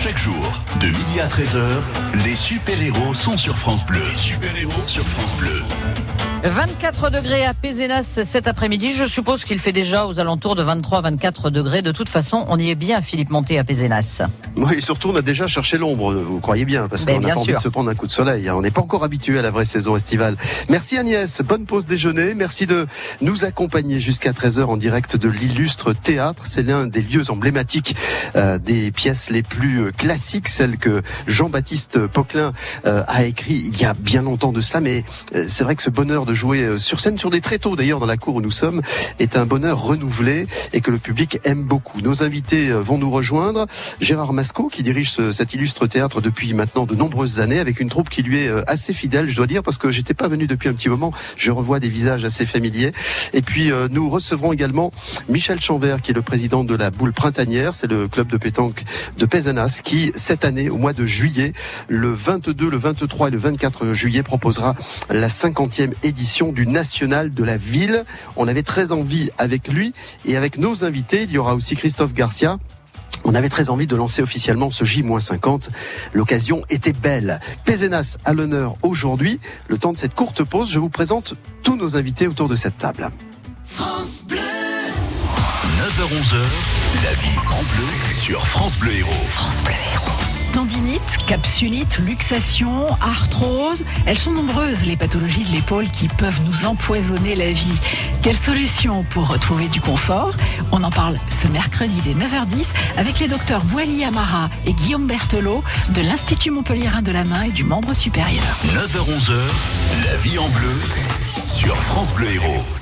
Chaque jour, de midi à 13h, les super-héros sont sur France Bleu. Super-héros sur France Bleu. 24 degrés à Pézenas cet après-midi. Je suppose qu'il fait déjà aux alentours de 23-24 degrés. De toute façon, on y est bien, Philippe Monté à Pézenas. Oui, et surtout, on a déjà cherché l'ombre, vous croyez bien, parce Ben, qu'on n'a pas envie sûr. de se prendre un coup de soleil. hein. On n'est pas encore habitué à la vraie saison estivale. Merci Agnès, bonne pause déjeuner. Merci de nous accompagner jusqu'à 13h en direct de l'illustre théâtre. C'est l'un des lieux emblématiques euh, des pièces les plus euh, classiques, celles que Jean-Baptiste Poquelin euh, a écrit il y a bien longtemps de cela. Mais euh, c'est vrai que ce bonheur de jouer euh, sur scène, sur des tréteaux d'ailleurs dans la cour où nous sommes, est un bonheur renouvelé et que le public aime beaucoup. Nos invités euh, vont nous rejoindre. Gérard Masco, qui dirige ce- cet illustre théâtre depuis maintenant de nombreuses années, avec une troupe qui lui est euh, assez fidèle, je dois dire, parce que j'étais pas venu depuis un petit moment. Je revois des visages assez familiers. Et puis nous recevrons également Michel Chanvert, qui est le président de la Boule Printanière. C'est le club de pétanque de Pézenas, qui cette année, au mois de juillet, le 22, le 23 et le 24 juillet, proposera la 50e édition du National de la Ville. On avait très envie avec lui et avec nos invités. Il y aura aussi Christophe Garcia. On avait très envie de lancer officiellement ce J-50. L'occasion était belle. Pézenas à l'honneur aujourd'hui. Le temps de cette courte pause, je vous présente tous nos invités autour de cette table. 9h-11h, la vie en bleu sur France Bleu Héros. Tendinite, capsulite, luxation, arthrose, elles sont nombreuses les pathologies de l'épaule qui peuvent nous empoisonner la vie. Quelle solution pour retrouver du confort? On en parle ce mercredi dès 9h10 avec les docteurs Boily Amara et Guillaume Berthelot de l'Institut Montpellierin de la main et du membre supérieur. 9h-11h, la vie en bleu sur France Bleu Héros.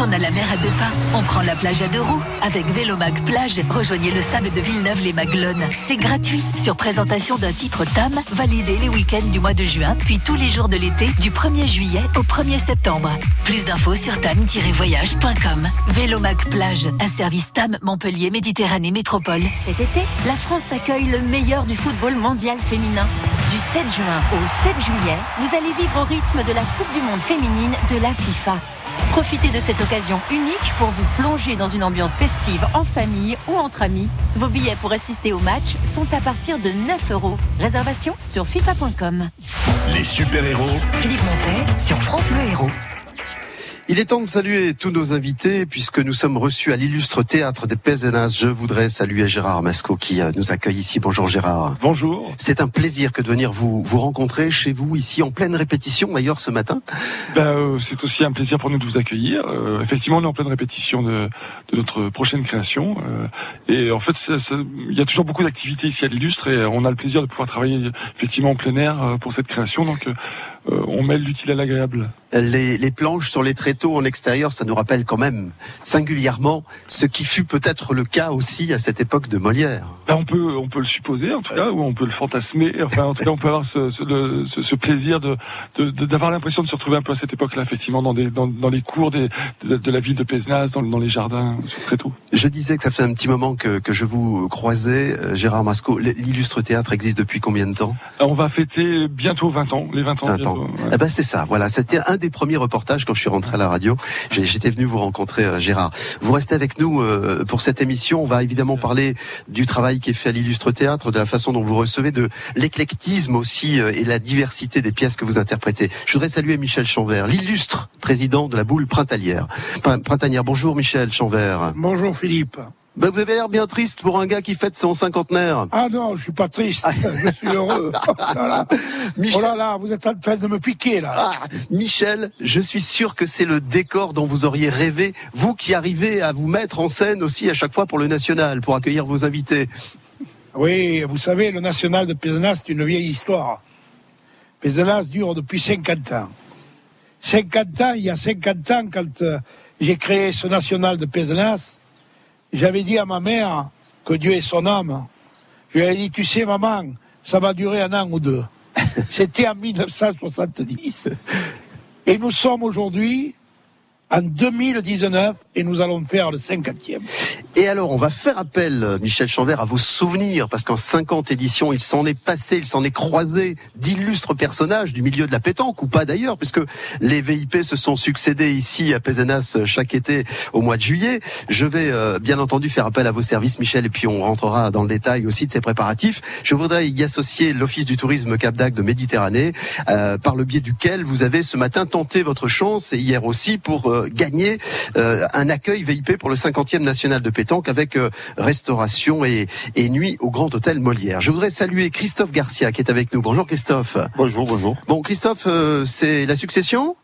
On a la mer à deux pas, on prend la plage à deux roues. Avec Vélomag Plage, rejoignez le sable de Villeneuve-les-Maglones. C'est gratuit. Sur présentation d'un titre TAM, validé les week-ends du mois de juin, puis tous les jours de l'été, du 1er juillet au 1er septembre. Plus d'infos sur tam-voyage.com. Vélomag Plage, un service TAM Montpellier Méditerranée Métropole. Cet été, la France accueille le meilleur du football mondial féminin. Du 7 juin au 7 juillet, vous allez vivre au rythme de la Coupe du Monde féminine de la FIFA. Profitez de cette occasion unique pour vous plonger dans une ambiance festive en famille ou entre amis. Vos billets pour assister au match sont à partir de 9 euros. Réservation sur fifa.com. Les super-héros Philippe Montet sur France Bleu Héros. Il est temps de saluer tous nos invités puisque nous sommes reçus à l'illustre théâtre des Pézenas. Je voudrais saluer Gérard Masco qui euh, nous accueille ici. Bonjour Gérard. Bonjour. C'est un plaisir que de venir vous, vous rencontrer chez vous ici en pleine répétition d'ailleurs ce matin. Ben, euh, c'est aussi un plaisir pour nous de vous accueillir. Euh, effectivement, on est en pleine répétition de, de notre prochaine création. euh, et en fait, il y a toujours beaucoup d'activités ici à l'Illustre et on a le plaisir de pouvoir travailler effectivement en plein air euh, pour cette création. Donc, euh, on mêle l'utile à l'agréable. Les, les planches sur les tréteaux en extérieur, ça nous rappelle quand même singulièrement ce qui fut peut-être le cas aussi à cette époque de Molière. Ben, on peut, on peut le supposer en tout cas, ou on peut le fantasmer. Enfin, en tout cas, on peut avoir ce, ce, le- ce- ce plaisir de d'avoir l'impression de se retrouver un peu à cette époque-là, effectivement, dans, des, dans, dans les cours des, de, de la ville de Pézenas, dans, dans les jardins, sur Tréteau. Je disais que ça fait un petit moment que, que je vous croisais, euh, Gérard Masco. L'illustre théâtre existe depuis combien de temps? On va fêter bientôt 20 ans, les 20 ans. 20 bientôt, ans. Ouais. Eh ben c'est ça. Voilà, c'était un des premiers reportages quand je suis rentré à la radio. J'ai- J'étais venu vous rencontrer, euh, Gérard. Vous restez avec nous euh, pour cette émission. On va évidemment parler du travail qui est fait à l'illustre théâtre, de la façon dont vous recevez, de l'éclectisme aussi euh, et la diversité des pièces que vous interprétez. Je voudrais saluer Michel Chanvert, l'illustre président de la boule printanière. Prin- Printanière. Bonjour Michel Chanvert. Bonjour Philippe. Ben, vous avez l'air bien triste pour un gars qui fête son cinquantenaire. Ah non, je suis pas triste, je suis heureux. Oh là là. Michel- Oh là là, vous êtes en train de me piquer là. Ah, Michel, je suis sûr que c'est le décor dont vous auriez rêvé, vous qui arrivez à vous mettre en scène aussi à chaque fois pour le national, pour accueillir vos invités. Oui, vous savez, le national de Pézenas, c'est une vieille histoire. Pézenas dure depuis 50 ans. 50 ans, il y a 50 ans, quand euh, j'ai créé ce national de Pézenas, j'avais dit à ma mère, que Dieu ait son âme, je lui ai dit, tu sais maman, ça va durer un an ou deux. C'était en 1970. Et nous sommes aujourd'hui en 2019 et nous allons faire le 50e. Et alors, on va faire appel, euh, Michel Chanvert, à vos souvenirs, parce qu'en 50 éditions, il s'en est passé, il s'en est croisé d'illustres personnages du milieu de la pétanque, ou pas d'ailleurs, puisque les VIP se sont succédés ici à Pézenas euh, chaque été au mois de juillet. Je vais euh, bien entendu faire appel à vos services, Michel, et puis on rentrera dans le détail aussi de ces préparatifs. Je voudrais y associer l'Office du tourisme Cap d'Agde de Méditerranée, par le biais duquel vous avez ce matin tenté votre chance, et hier aussi, pour gagner un accueil VIP pour le 50e national de pétanque avec euh, restauration et, nuit au Grand Hôtel Molière. Je voudrais saluer Christophe Garcia qui est avec nous. Bonjour Christophe. Bonjour, bonjour. Bon Christophe, euh, c'est la succession?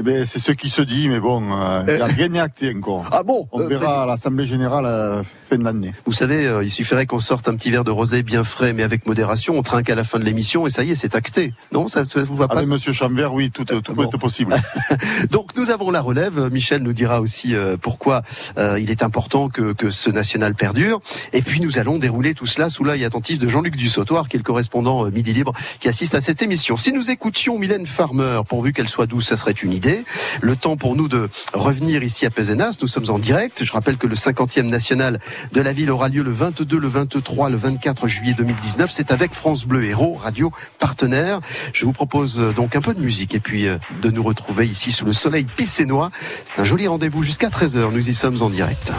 Eh ben, c'est ce qui se dit, mais bon, euh, il n'y a rien n'est acté encore. Ah bon On verra à l'Assemblée Générale fin d'année. Vous savez, il suffirait qu'on sorte un petit verre de rosé bien frais, mais avec modération. On trinque à la fin de l'émission et ça y est, c'est acté. Non, ça, ne vous va pas Avec Monsieur Chambert, oui, tout, tout peut être possible. Donc nous avons la relève. Michel nous dira aussi pourquoi il est important que, que ce national perdure. Et puis nous allons dérouler tout cela sous l'œil attentif de Jean-Luc Dussautoir, qui est le correspondant Midi Libre, qui assiste à cette émission. Si nous écoutions Mylène Farmer, pourvu qu'elle soit douce, ça serait une idée. Le temps pour nous de revenir ici à Pézenas. Nous sommes en direct. Je rappelle que le 50e national de la ville aura lieu le 22, le 23, le 24 juillet 2019. C'est avec France Bleu Héros, radio partenaire. Je vous propose euh, donc un peu de musique et puis euh, de nous retrouver ici sous le soleil pissénois. C'est un joli rendez-vous jusqu'à 13h. Nous y sommes en direct.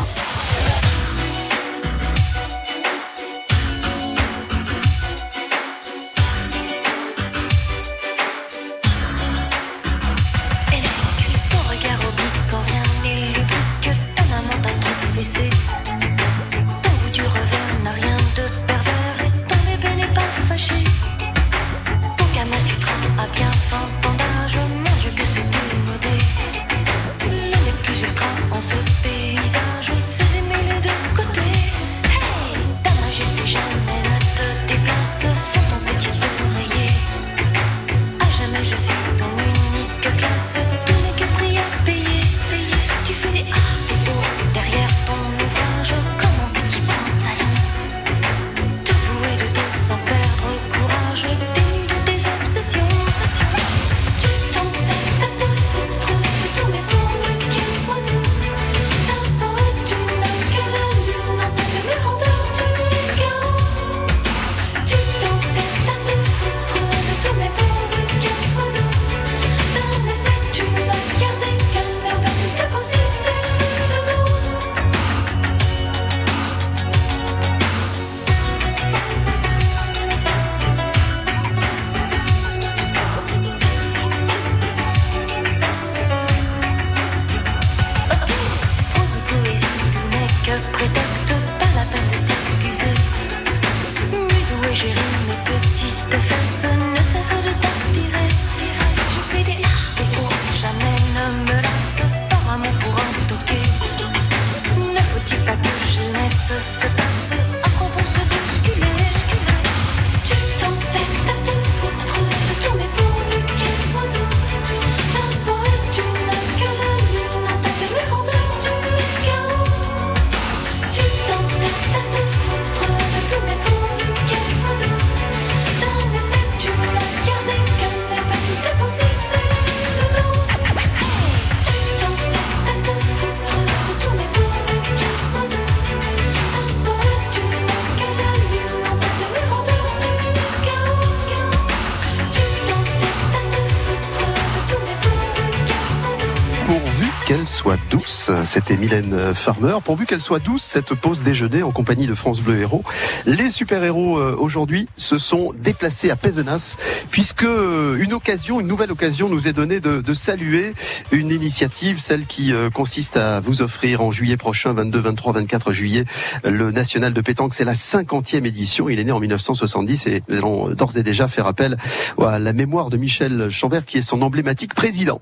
C'était Mylène Farmer. Pourvu qu'elle soit douce, cette pause déjeuner en compagnie de France Bleu Héros. Les super-héros euh, aujourd'hui se sont déplacés à Pézenas puisque euh, une occasion, une nouvelle occasion nous est donnée de, saluer une initiative, celle qui euh, consiste à vous offrir en juillet prochain, 22, 23, 24 juillet, le National de pétanque. C'est la 50e édition. Il est né en 1970 et nous allons d'ores et déjà faire appel à la mémoire de Michel Chambert qui est son emblématique président.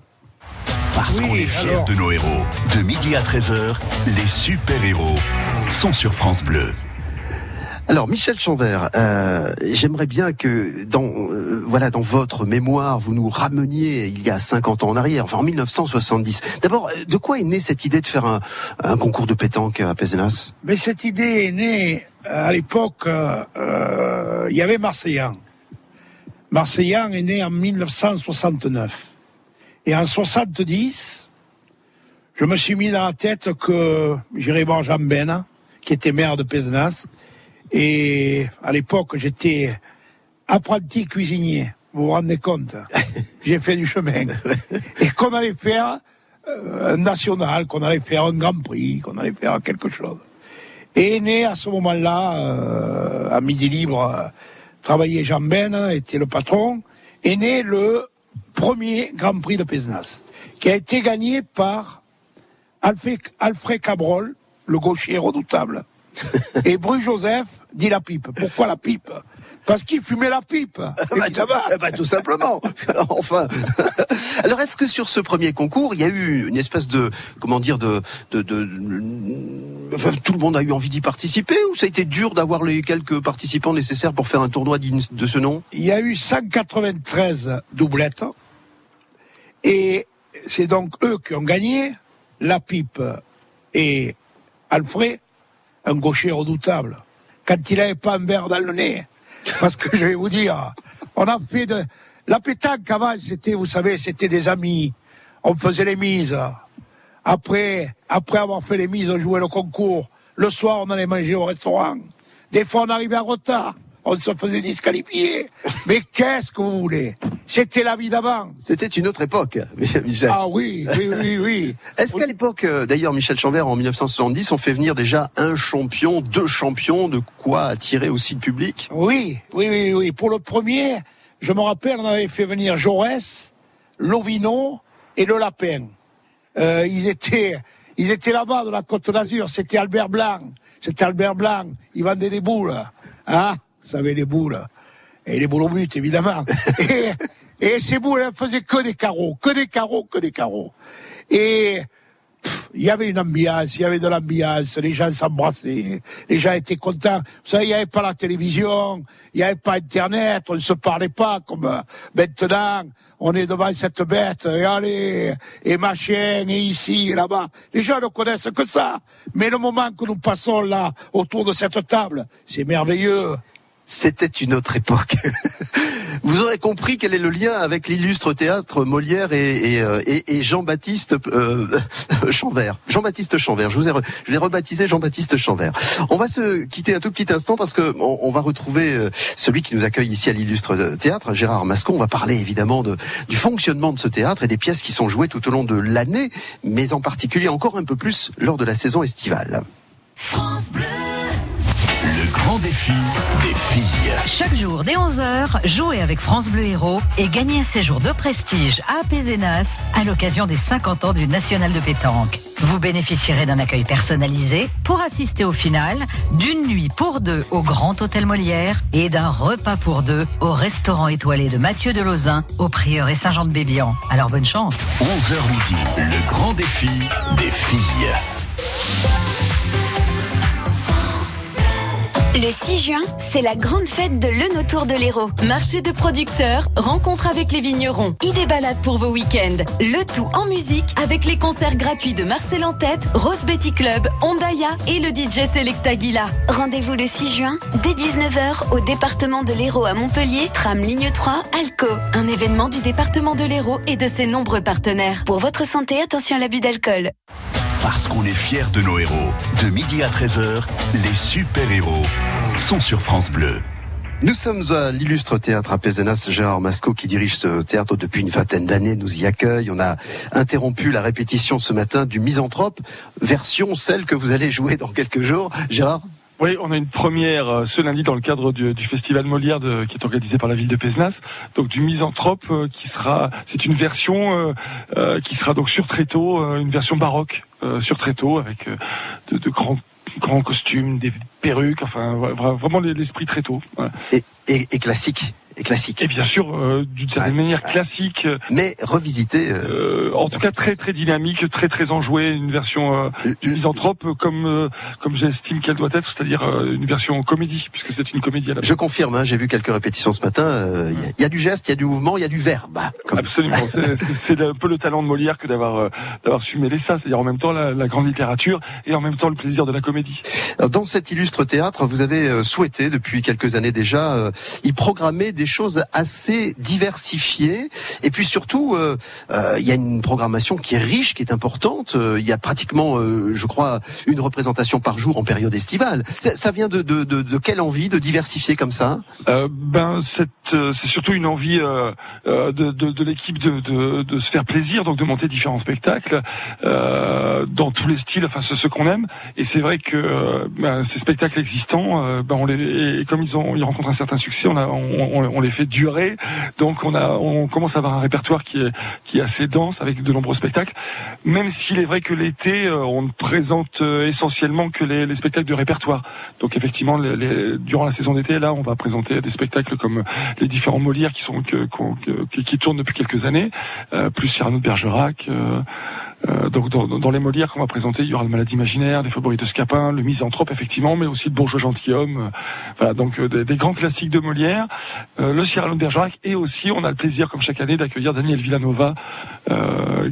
Parce qu'on est fiers de nos héros. De midi à 13h, les super-héros sont sur France Bleu. Alors Michel Chanvert, euh, j'aimerais bien que dans euh, voilà dans votre mémoire vous nous rameniez il y a 50 ans en arrière, enfin en 1970. D'abord, de quoi est née cette idée de faire un, concours de pétanque à Pézenas? Mais cette idée est née euh, à l'époque. il y avait Marseillan. Marseillan est né en 1969. Et en 70, je me suis mis dans la tête que j'irais voir Jean Ben, qui était maire de Pézenas. Et à l'époque, j'étais apprenti cuisinier. Vous vous rendez compte? J'ai fait du chemin. Et qu'on allait faire euh, un national, qu'on allait faire un grand prix, qu'on allait faire quelque chose. Et né à ce moment-là, euh, à Midi Libre, euh, travaillait Jean Ben, était le patron, est né le premier Grand Prix de Pézenas, qui a été gagné par Alfred, Alfred Cabrol, le gaucher redoutable, et Bru Joseph dit la pipe. Pourquoi la pipe? Parce qu'il fumait la pipe. évidemment. Eh ben, tout simplement. enfin. Alors, est-ce que sur ce premier concours, il y a eu une espèce de, comment dire, de, de, de- enfin, tout le monde a eu envie d'y participer ou ça a été dur d'avoir les quelques participants nécessaires pour faire un tournoi de ce nom? Il y a eu 193 doublettes. Et c'est donc eux qui ont gagné. La pipe et Alfred, un gaucher redoutable. Quand il n'avait pas un verre dans le nez. Parce que je vais vous dire, on a fait de... La pétanque avant, c'était, vous savez, c'était des amis. On faisait les mises. Après, après avoir fait les mises, on jouait le concours. Le soir, on allait manger au restaurant. Des fois, on arrivait en retard. On se faisait disqualifier. Mais qu'est-ce que vous voulez? C'était la vie d'avant. C'était une autre époque, Michel. Ah oui, oui, oui, oui. Est-ce qu'à l'époque, euh, d'ailleurs, Michel Chambert, en 1970, on fait venir déjà un champion, deux champions, de quoi attirer aussi le public? Oui, oui, oui, oui. Pour le premier, je me rappelle, on avait fait venir Jaurès, Lovino et le Lapin. Euh, ils étaient, ils étaient là-bas de la Côte d'Azur. C'était Albert Blanc. C'était Albert Blanc. Ils vendaient des boules. Hein Vous savez, les boules. Et les boules au but, évidemment. et, et ces boules, elles faisaient que des carreaux. Que des carreaux, que des carreaux. Et il y avait une ambiance, il y avait de l'ambiance, les gens s'embrassaient, les gens étaient contents. Vous savez, il n'y avait pas la télévision, il n'y avait pas Internet, on ne se parlait pas comme euh, maintenant. On est devant cette bête, et allez, et machin, et ici, et là-bas. Les gens ne connaissent que ça. Mais le moment que nous passons là, autour de cette table, c'est merveilleux. C'était une autre époque. Vous aurez compris quel est le lien avec l'illustre théâtre Molière et, euh, Jean-Baptiste euh, Chanvert. Jean-Baptiste Chanvert. Je vous ai, je rebaptisé Jean-Baptiste Chanvert. On va se quitter un tout petit instant parce que on, va retrouver euh, celui qui nous accueille ici à l'illustre théâtre, Gérard Mascon. On va parler évidemment de, du fonctionnement de ce théâtre et des pièces qui sont jouées tout au long de l'année, mais en particulier encore un peu plus lors de la saison estivale. Le grand défi des filles. Chaque jour, dès 11h, jouez avec France Bleu Héros et gagnez un séjour de prestige à Pézenas à l'occasion des 50 ans du National de pétanque. Vous bénéficierez d'un accueil personnalisé pour assister au final, d'une nuit pour deux au Grand Hôtel Molière et d'un repas pour deux au restaurant étoilé de Mathieu de Lauzun au Prieuré Saint-Jean-de-Bébian. Alors bonne chance 11h midi. Le grand défi des filles. Le 6 juin, c'est la grande fête de l'Eun autour de l'Hérault. Marché de producteurs, rencontre avec les vignerons, idées balades pour vos week-ends. Le tout en musique avec les concerts gratuits de Marcel en tête, Rose Betty Club, Ondaya et le DJ Selecta Guila. Rendez-vous le 6 juin, dès 19h, au département de l'Hérault à Montpellier, tram ligne 3, Alco. Un événement du département de l'Hérault et de ses nombreux partenaires. Pour votre santé, attention à l'abus d'alcool. Parce qu'on est fiers de nos héros. De midi à 13h, les super-héros sont sur France Bleu. Nous sommes à l'illustre théâtre à Pézenas. Gérard Masco, qui dirige ce théâtre depuis une vingtaine d'années, nous y accueille. On a interrompu la répétition ce matin du Misanthrope, version celle que vous allez jouer dans quelques jours. Gérard Oui, on a une première euh, ce lundi dans le cadre du, festival Molière qui est organisé par la ville de Pézenas. Donc du Misanthrope euh, qui sera, c'est une version euh, euh, qui sera donc sur tréteau, une version baroque sur tréteau avec de, grands costumes, des perruques, enfin vra- vra- vraiment l'esprit tréteau. Et classique. Et classique. Et bien sûr, euh, d'une certaine Ouais. manière classique, euh, Mais revisité. euh, euh, en tout cas très très dynamique, très très enjouée, une version euh, du misanthrope comme euh, comme j'estime qu'elle doit être, c'est-à-dire euh, une version comédie, puisque c'est une comédie à la. Je confirme, hein, j'ai vu quelques répétitions ce matin. euh, Il y a- il y, a du geste, il y a du mouvement, il y a du verbe. Comme- Absolument, c'est- un peu le talent de Molière que d'avoir euh, d'avoir su mêler ça, c'est-à-dire en même temps la, la grande littérature et en même temps le plaisir de la comédie. Alors, Dans cet illustre théâtre, vous avez euh, souhaité depuis quelques années déjà euh, y programmer des choses assez diversifiées. Et puis surtout, euh, euh, il y a une programmation qui est riche, qui est importante. Il y a pratiquement, je crois, une représentation par jour en période estivale. Ça, vient de, de, de, de, quelle envie de diversifier comme ça? Ben, c'est surtout une envie de, l'équipe de, se faire plaisir, donc de monter différents spectacles dans tous les styles, enfin ceux, qu'on aime. Et c'est vrai que ben, ces spectacles existants, ben, on les, et comme ils ont, ils rencontrent un certain succès, on, a, on, on, les fait durer. Donc on a, on commence à avoir un répertoire qui est, qui est assez dense avec de nombreux spectacles. Même s'il est vrai que l'été, euh, on ne présente euh, essentiellement que les, les spectacles de répertoire. Donc effectivement, les, les, durant la saison d'été, là, on va présenter des spectacles comme les différents Molières qui sont que, qui, qui tournent depuis quelques années, euh, plus Cyrano de Bergerac. Euh, euh, donc dans, dans, les Molières qu'on va présenter, il y aura le Maladie imaginaire, les Faubourgs de Scapin, le Misanthrope effectivement, mais aussi le Bourgeois gentilhomme. Euh, voilà, donc euh, des, des, grands classiques de Molière, le Cyrano de Bergerac, et aussi on a le plaisir, comme chaque année, d'accueillir Daniel Villanova,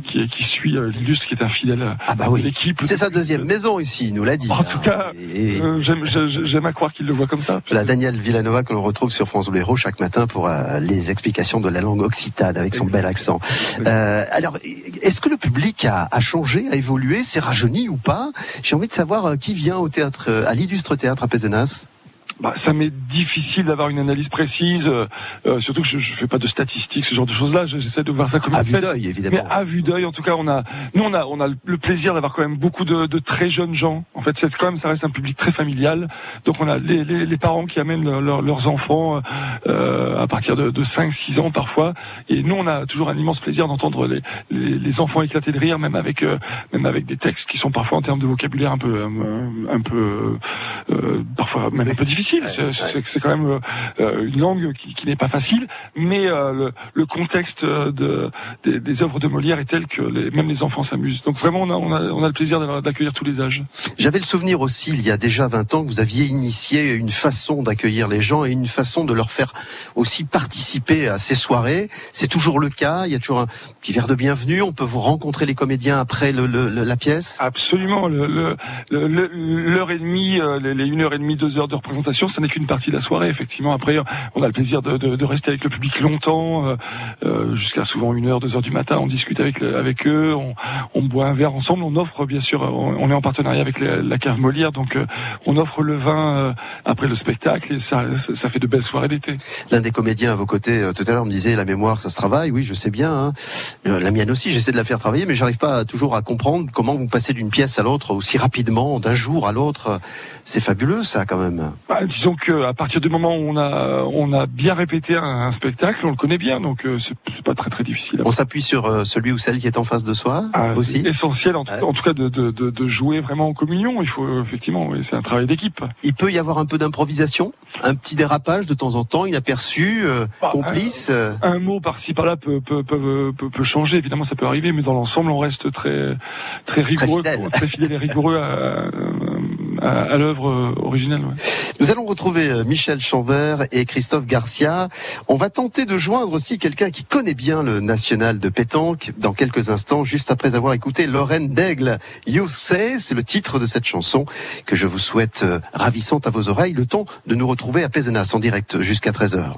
qui, qui suit l'illustre, qui est un fidèle ah bah oui. l'équipe. C'est sa deuxième maison ici, il nous l'a dit. En tout cas, et... j'aime à croire qu'il le voit comme ça. La Daniel Villanova que l'on retrouve sur France Bleu chaque matin pour les explications de la langue occitane avec son bel accent. alors, est-ce que le public a a, changé, a évolué, s'est rajeuni ou pas. J'ai envie de savoir euh, qui vient au théâtre, euh, à l'illustre théâtre à Pézenas bah, ça m'est difficile d'avoir une analyse précise, euh, euh, surtout que je, je fais pas de statistiques, ce genre de choses-là. J'essaie de voir ça comme à vue d'œil, évidemment. Mais à vue d'œil, en tout cas, on a, nous, on a, on a le plaisir d'avoir quand même beaucoup de, de, très jeunes gens. En fait, c'est quand même, ça reste un public très familial. Donc, on a les, les, les parents qui amènent leurs enfants euh, à partir de, de 5, 6 ans parfois. Et nous, on a toujours un immense plaisir d'entendre les, les, les, enfants éclater de rire, même avec, euh, même avec des textes qui sont parfois en termes de vocabulaire un peu, un, un peu, parfois même un peu difficiles c'est quand même euh, une langue qui, qui n'est pas facile, mais euh, le, le, contexte de, des, des, œuvres de Molière est tel que les, même les enfants s'amusent. Donc vraiment, on a, on a, on a le plaisir d'accueillir tous les âges. J'avais le souvenir aussi, il y a déjà 20 ans, que vous aviez initié une façon d'accueillir les gens et une façon de leur faire aussi participer à ces soirées. C'est toujours le cas. Il y a toujours un petit verre de bienvenue. On peut vous rencontrer les comédiens après le, le, la pièce? Absolument. L'heure et demie, euh, les, les une heure et demie, deux heures de représentation ça n'est qu'une partie de la soirée. Effectivement, après, on a le plaisir de, de, de rester avec le public longtemps, euh, euh jusqu'à souvent une heure, deux heures du matin. On discute avec avec eux, on, on, boit un verre ensemble. On offre, bien sûr, on, est en partenariat avec la, cave Molière, donc euh, on offre le vin après le spectacle et ça, ça fait de belles soirées d'été. L'un des comédiens à vos côtés tout à l'heure me disait la mémoire, ça se travaille. Oui, je sais bien. Hein. La mienne aussi, j'essaie de la faire travailler, mais j'arrive pas toujours à comprendre comment vous passez d'une pièce à l'autre aussi rapidement, d'un jour à l'autre. C'est fabuleux, ça, quand même. Bah, disons que à partir du moment où on a on a bien répété un, spectacle, on le connaît bien, donc euh, c'est pas très très difficile. On s'appuie sur euh, celui ou celle qui est en face de soi ah, aussi. Essentiel en, en, tout cas de, de, de, de, jouer vraiment en communion. Il faut effectivement, c'est un travail d'équipe. Il peut y avoir un peu d'improvisation, un petit dérapage de temps en temps, inaperçu, euh, bah, complice. Un, mot par-ci par-là peut peut, peut peut, peut changer. Évidemment, ça peut arriver, mais dans l'ensemble, on reste très très rigoureux, très fidèle, très fidèle et rigoureux à, à, à l'œuvre originelle. Ouais. Nous allons retrouver euh, Michel Chanvert et Christophe Garcia. On va tenter de joindre aussi quelqu'un qui connaît bien le national de pétanque dans quelques instants, juste après avoir écouté Lorraine Daigle. You Say, c'est le titre de cette chanson que je vous souhaite euh, ravissante à vos oreilles. Le temps de nous retrouver à Pézenas en direct jusqu'à 13h.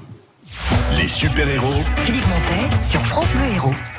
Les super-héros. Philippe Montet sur France Bleu Héros.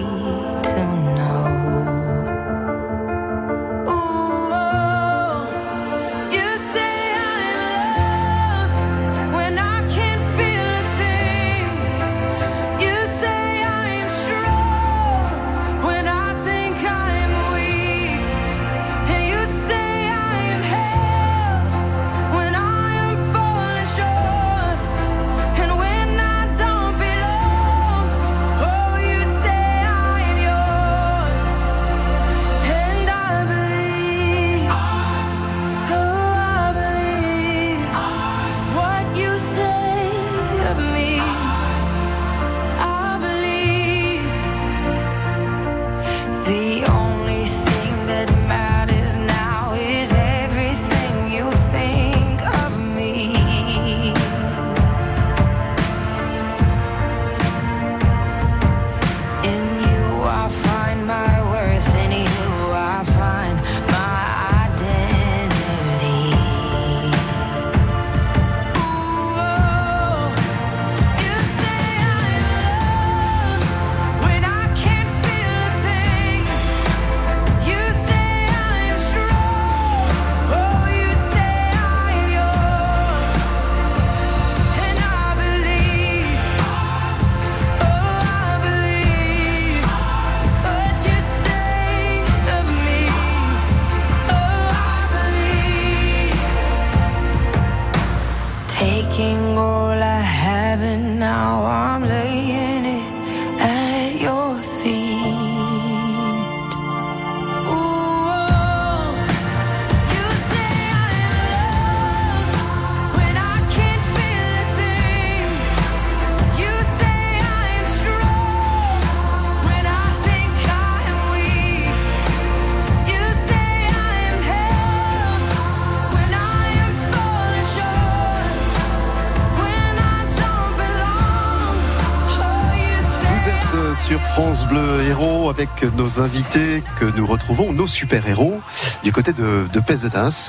nos invités que nous retrouvons, nos super-héros, du côté de, de.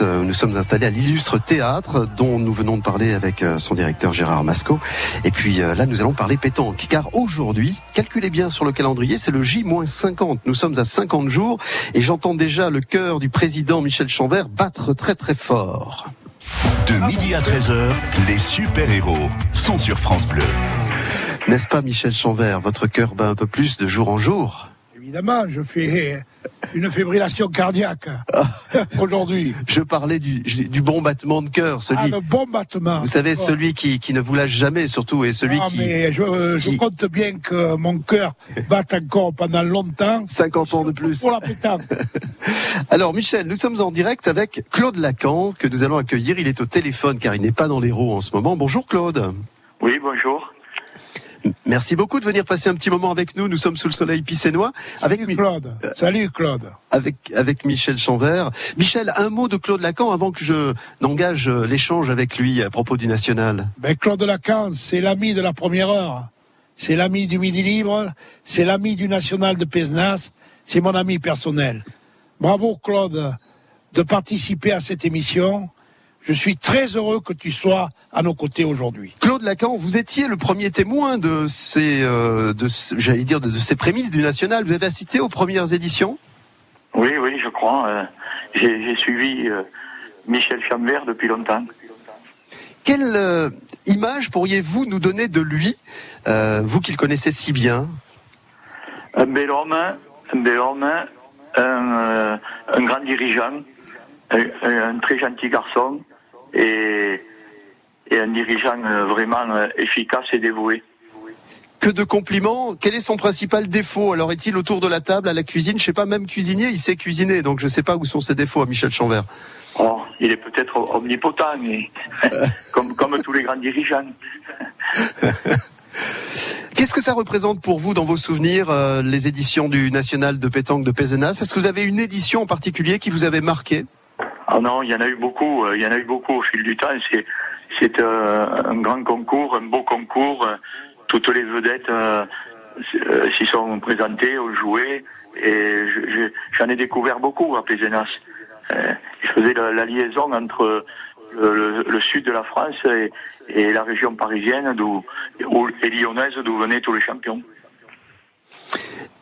Euh, Nous sommes installés à l'illustre théâtre dont nous venons de parler avec euh, son directeur Gérard Masco. Et puis euh, là, nous allons parler pétanque. Car aujourd'hui, calculez bien sur le calendrier, c'est le J-50. Nous sommes à 50 jours et j'entends déjà le cœur du président Michel Chanvert battre très très fort. De midi à 13h, les super-héros sont sur France Bleu. N'est-ce pas Michel Chanvert Votre cœur bat un peu plus de jour en jour? Évidemment, je fais une fibrillation cardiaque aujourd'hui. Je parlais du, du bon battement de cœur, celui... Ah, le bon battement. Vous savez, celui qui, qui ne vous lâche jamais, surtout, et celui Ah, qui... mais je, je qui- compte bien que mon cœur batte encore pendant longtemps. 50 ans de plus. Pour la pétanque. Alors, Michel, nous sommes en direct avec Claude Lacan, que nous allons accueillir. Il est au téléphone, car il n'est pas dans l'Hérault en ce moment. Bonjour, Claude. Oui, bonjour. Merci beaucoup de venir passer un petit moment avec nous. Nous sommes sous le soleil pissénois. Avec, Salut Claude. Salut Claude. avec, avec Michel Chanvert. Michel, un mot de Claude Lacan avant que je n'engage euh, l'échange avec lui à propos du national. Ben, Claude Lacan, c'est l'ami de la première heure. C'est l'ami du Midi Libre. C'est l'ami du National de Pézenas. C'est mon ami personnel. Bravo Claude de participer à cette émission. Je suis très heureux que tu sois à nos côtés aujourd'hui. Claude Lacan, vous étiez le premier témoin de ces, euh, de, j'allais dire, de, de ces prémices du national. Vous avez assisté aux premières éditions? Oui, oui, je crois. euh, J'ai suivi euh, Michel Chambert depuis longtemps. Quelle euh, image pourriez-vous nous donner de lui, euh, vous qui le connaissez si bien? Un bel homme, un bel homme, un, euh, un grand dirigeant, un très gentil garçon et, et un dirigeant euh, vraiment euh, efficace et dévoué. Que de compliments. Quel est son principal défaut Alors est-il autour de la table à la cuisine? Je sais pas, même cuisinier, il sait cuisiner, donc je sais pas où sont ses défauts à Michel Chanvert. Oh, il est peut-être omnipotent, mais comme, comme tous les grands dirigeants. Qu'est-ce que ça représente pour vous dans vos souvenirs, euh, les éditions du National de pétanque de Pézenas? Est-ce que vous avez une édition en particulier qui vous avait marqué? Ah non, il y en a eu beaucoup. euh, Il y en a eu beaucoup au fil du temps. C'est c'est euh, un grand concours, un beau concours. Toutes les vedettes euh, s'y sont présentées, ont joué, et je- je- j'en ai découvert beaucoup à Pézenas. Euh, je faisais la, liaison entre le, sud de la France et, et la région parisienne, d'où où- et lyonnaise, d'où venaient tous les champions.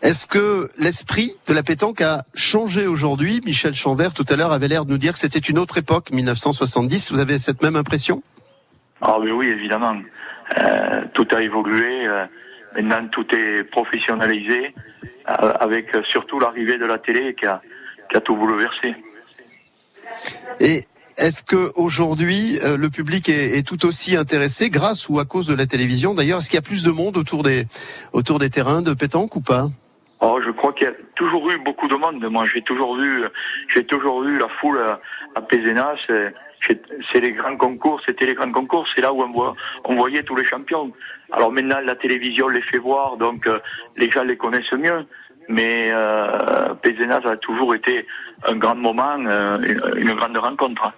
Est-ce que l'esprit de la pétanque a changé aujourd'hui? Michel Chanvert, tout à l'heure, avait l'air de nous dire que c'était une autre époque, 1970. Vous avez cette même impression? Ah oui, oui, évidemment. Euh, tout a évolué. euh, maintenant, tout est professionnalisé, euh, avec surtout l'arrivée de la télé qui a, qui a tout bouleversé. Et est-ce que aujourd'hui le public est, est tout aussi intéressé, grâce ou à cause de la télévision? D'ailleurs, est-ce qu'il y a plus de monde autour des autour des terrains de pétanque ou pas? Oh, je crois qu'il y a toujours eu beaucoup de monde. Moi, j'ai toujours vu, j'ai toujours vu la foule à, Pézenas. C'est- les grands concours, c'était les grands concours. C'est là où on, voit, on voyait tous les champions. Alors maintenant, la télévision les fait voir, donc euh, les gens les connaissent mieux. Mais euh, Pézenas a toujours été un grand moment, euh, une grande rencontre.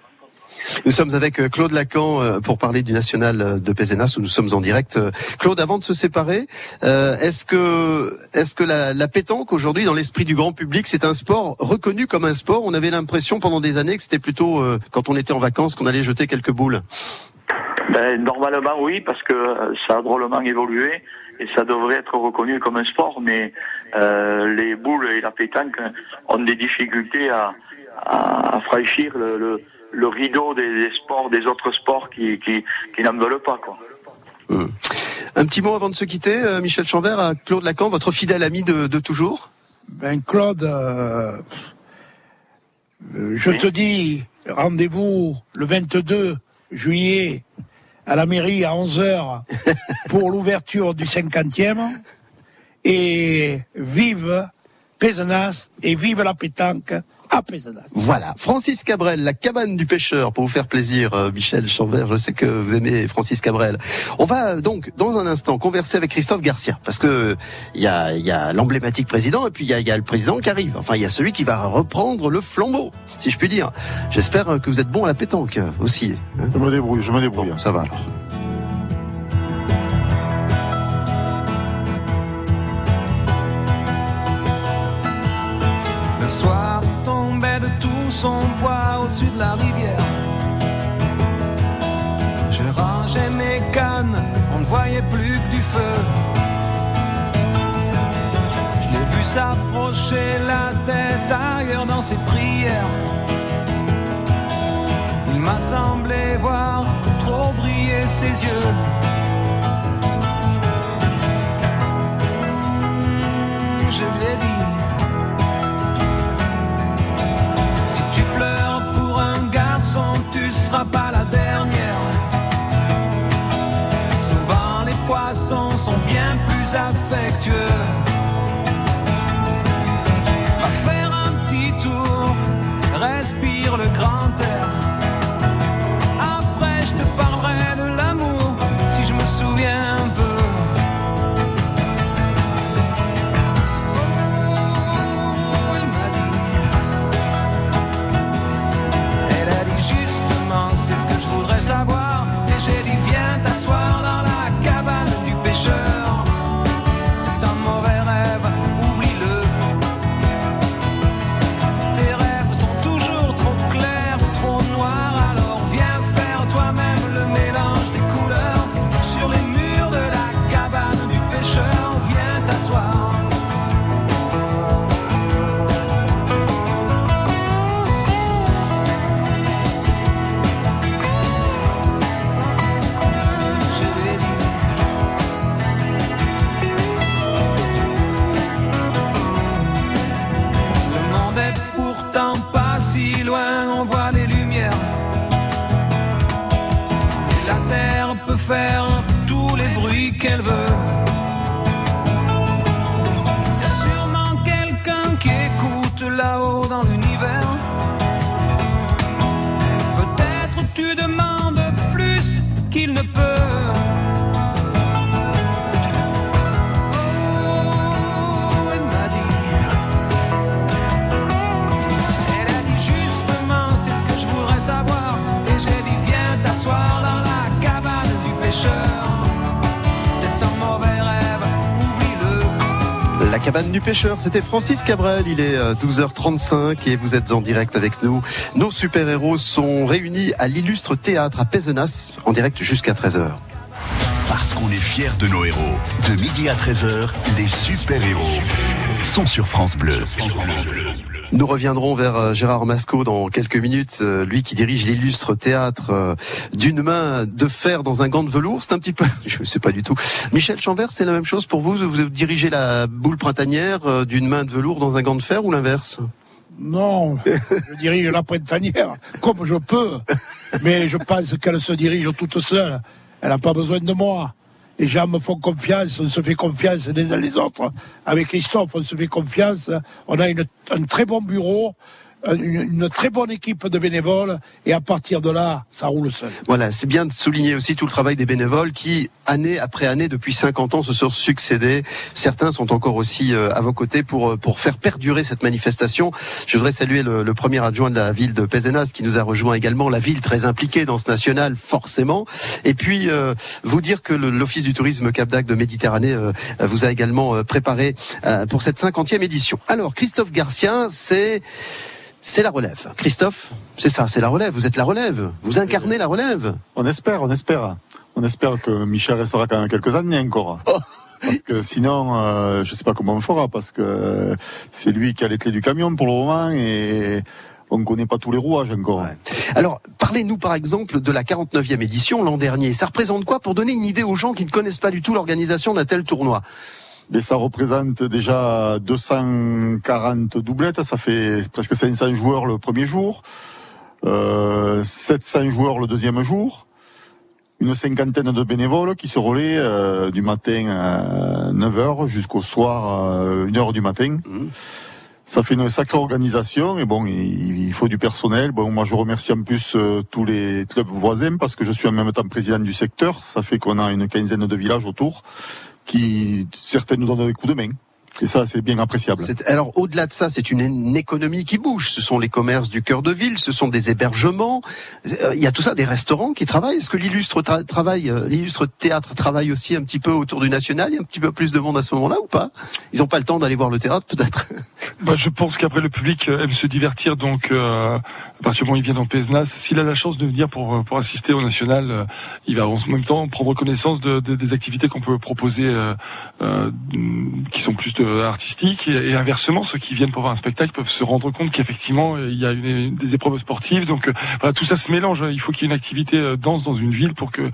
Nous sommes avec euh, Claude Lacan euh, pour parler du national euh, de Pézenas où nous sommes en direct. Claude, avant de se séparer, est-ce que est-ce que la, la pétanque aujourd'hui dans l'esprit du grand public c'est un sport reconnu comme un sport? On avait l'impression pendant des années que c'était plutôt quand on était en vacances qu'on allait jeter quelques boules. Ben, normalement, oui, parce que ça a drôlement évolué et ça devrait être reconnu comme un sport, mais euh, les boules et la pétanque ont des difficultés à, à, à franchir le, le, le rideau des, des sports, des autres sports qui, qui, qui n'en veulent pas. Quoi. Un petit mot avant de se quitter, euh, Michel Chanvert, à Claude Lacan, votre fidèle ami de, de toujours? Ben Claude, euh, euh, je te dis rendez-vous le 22 juillet à la mairie à 11h pour l'ouverture du 50e. Et vive Pézenas et vive la pétanque Voilà, Francis Cabrel, la cabane du pêcheur, pour vous faire plaisir, euh, Michel Chanvert, je sais que vous aimez Francis Cabrel. On va euh, donc, dans un instant, converser avec Christophe Garcia, parce que il y a, il y a l'emblématique président, et puis il y a, il y a le président qui arrive. Enfin, il y a celui qui va reprendre le flambeau, si je puis dire. J'espère euh, que vous êtes bon à la pétanque euh, aussi. hein. Je me débrouille, je me débrouille. Bon, ça va alors. Le soir tombait de tout son poids au-dessus de la rivière. Je rangeais mes cannes, on ne voyait plus que du feu. Je l'ai vu s'approcher la tête ailleurs dans ses prières. Il m'a semblé voir trop briller ses yeux. Je lui ai dit. Tu seras pas la dernière. Souvent les poissons sont bien plus affectueux. Du pêcheur, c'était Francis Cabrel. Il est euh, 12h35 et vous êtes en direct avec nous. Nos super-héros sont réunis à l'illustre théâtre à Pézenas, en direct jusqu'à 13h. Parce qu'on est fiers de nos héros. De midi à 13h, les super-héros sont sur France Bleu. Nous reviendrons vers euh, Gérard Masco dans quelques minutes, euh, lui qui dirige l'illustre théâtre euh, d'une main de fer dans un gant de velours. C'est un petit peu, je ne sais pas du tout. Michel Chanvers, c'est la même chose pour vous? Vous dirigez la boule printanière d'une main de velours dans un gant de fer ou l'inverse? Non, je dirige la printanière comme je peux, mais je pense qu'elle se dirige toute seule. Elle n'a pas besoin de moi. Les gens me font confiance, on se fait confiance les uns les autres. Avec Christophe, on se fait confiance. On a une- un très bon bureau, une, très bonne équipe de bénévoles, et à partir de là, ça roule seul. Voilà, c'est bien de souligner aussi tout le travail des bénévoles qui, année après année, depuis 50 ans, se sont succédés. Certains sont encore aussi euh, à vos côtés pour, euh, pour faire perdurer cette manifestation. Je voudrais saluer le, le premier adjoint de la ville de Pézenas qui nous a rejoint également, la ville très impliquée dans ce national, forcément. Et puis, euh, vous dire que l'Office du tourisme Cap d'Agde de Méditerranée euh, vous a également euh, préparé euh, pour cette 50e édition. Alors, Christophe Garcia, c'est... C'est la relève. Christophe, c'est ça, c'est la relève. Vous êtes la relève. Vous incarnez la relève. On espère, on espère. On espère que Michel restera quand même quelques années encore. Oh. Parce que sinon, euh, je sais pas comment on fera, parce que c'est lui qui a les clés du camion pour le moment et on ne connaît pas tous les rouages encore. Alors, parlez-nous par exemple de la 49e édition l'an dernier. Ça représente quoi pour donner une idée aux gens qui ne connaissent pas du tout l'organisation d'un tel tournoi? Mais ça représente déjà 240 doublettes, ça fait presque 500 joueurs le premier jour, euh, 700 joueurs le deuxième jour, une cinquantaine de bénévoles qui se relaient euh, du matin à 9h jusqu'au soir à 1h du matin. Ça fait une sacrée organisation et bon, il, il faut du personnel. Bon, moi je remercie en plus euh, tous les clubs voisins parce que je suis en même temps président du secteur. Ça fait qu'on a une quinzaine de villages autour qui certains nous donnent des coups de main. Et ça, c'est bien appréciable. Alors au-delà de ça, c'est une, une économie qui bouge. Ce sont les commerces du cœur de ville, ce sont des hébergements. Euh, Il y a tout ça, des restaurants qui travaillent. Est-ce que l'illustre tra- travaille, euh, l'illustre théâtre travaille aussi un petit peu autour du national? Il y a un petit peu plus de monde à ce moment-là ou pas? Ils n'ont pas le temps d'aller voir le théâtre, peut-être? Bah, je pense qu'après le public euh, aime se divertir, donc euh, à partir du moment où il vient dans Pézenas, s'il a la chance de venir pour pour assister au national, euh, il va en même temps prendre connaissance de, de- des activités qu'on peut proposer, euh, euh, qui sont plus de, artistiques, et, inversement, ceux qui viennent pour voir un spectacle peuvent se rendre compte qu'effectivement euh, il y a une- des épreuves sportives, donc euh, voilà tout ça se mélange. Il faut qu'il y ait une activité euh, dense dans une ville pour que